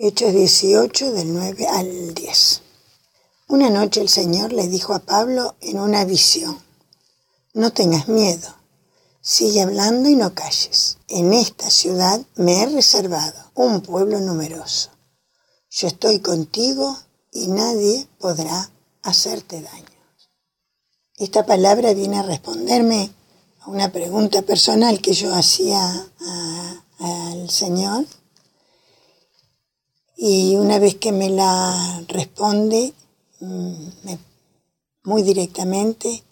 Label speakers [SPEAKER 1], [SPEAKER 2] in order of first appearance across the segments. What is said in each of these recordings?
[SPEAKER 1] Hechos 18 del 9 al 10. Una noche el Señor le dijo a Pablo en una visión, no tengas miedo, sigue hablando y no calles. En esta ciudad me he reservado un pueblo numeroso. Yo estoy contigo y nadie podrá hacerte daño. Esta palabra viene a responderme a una pregunta personal que yo hacía al Señor y una vez que me la responde mm, muy directamente,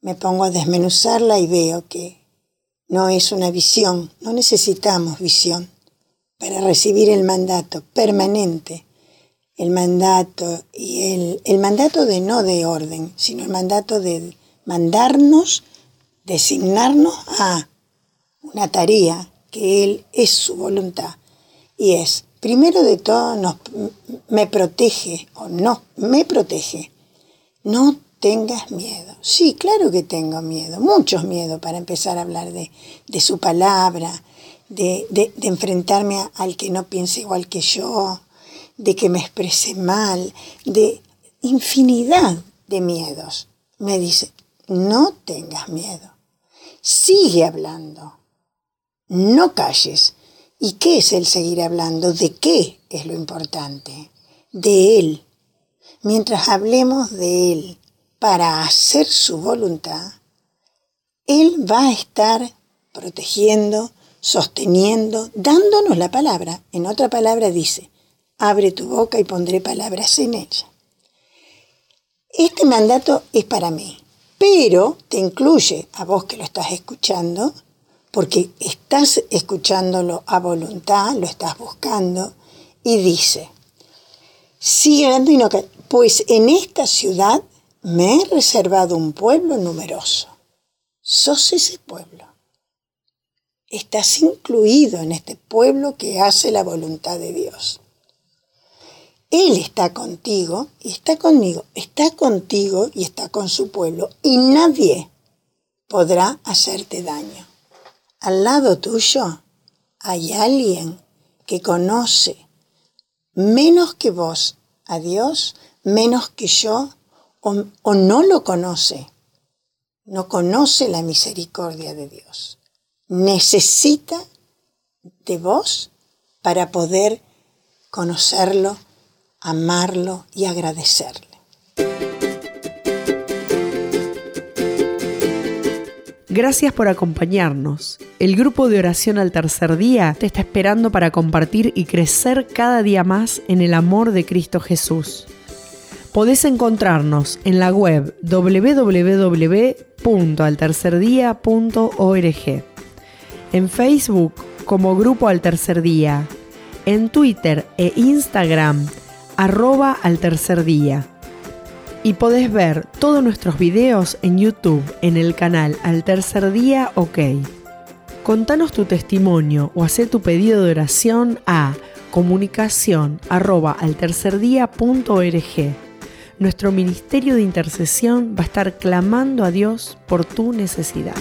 [SPEAKER 1] me pongo a desmenuzarla y veo que no es una visión, no necesitamos visión para recibir el mandato permanente, el mandato y el, el mandato de no de orden, sino el mandato de mandarnos, designarnos a una tarea que Él es su voluntad y es primero de todo me protege o no, me protege. No tengas miedo. Sí, claro que tengo miedo, muchos miedo para empezar a hablar de, su palabra, de, de, enfrentarme al que no piense igual que yo, de que me exprese mal, de infinidad de miedos. Me dice, no tengas miedo, sigue hablando, no calles ¿Y qué es el seguir hablando? ¿De qué es lo importante? De Él. Mientras hablemos de Él para hacer su voluntad, Él va a estar protegiendo, sosteniendo, dándonos la palabra. En otra palabra dice, abre tu boca y pondré palabras en ella. Este mandato es para mí, pero te incluye a vos que lo estás escuchando porque estás escuchándolo a voluntad, lo estás buscando, y dice, sigue no pues en esta ciudad me he reservado un pueblo numeroso. Sos ese pueblo. Estás incluido en este pueblo que hace la voluntad de Dios. Él está contigo y está conmigo, está contigo y está con su pueblo y nadie podrá hacerte daño al lado tuyo hay alguien que conoce menos que vos a Dios, menos que yo, o, no lo conoce, no conoce la misericordia de Dios. Necesita de vos para poder conocerlo, amarlo y agradecerle.
[SPEAKER 2] Gracias por acompañarnos. El grupo de oración al tercer día te está esperando para compartir y crecer cada día más en el amor de Cristo Jesús. Podés encontrarnos en la web www.altercerdia.org, en Facebook como Grupo al Tercer Día, en Twitter e Instagram arroba al tercer día y podés ver todos nuestros videos en YouTube en el canal Al Tercer Día OK. Contanos tu testimonio o haz tu pedido de oración a comunicación arroba Nuestro ministerio de intercesión va a estar clamando a Dios por tu necesidad.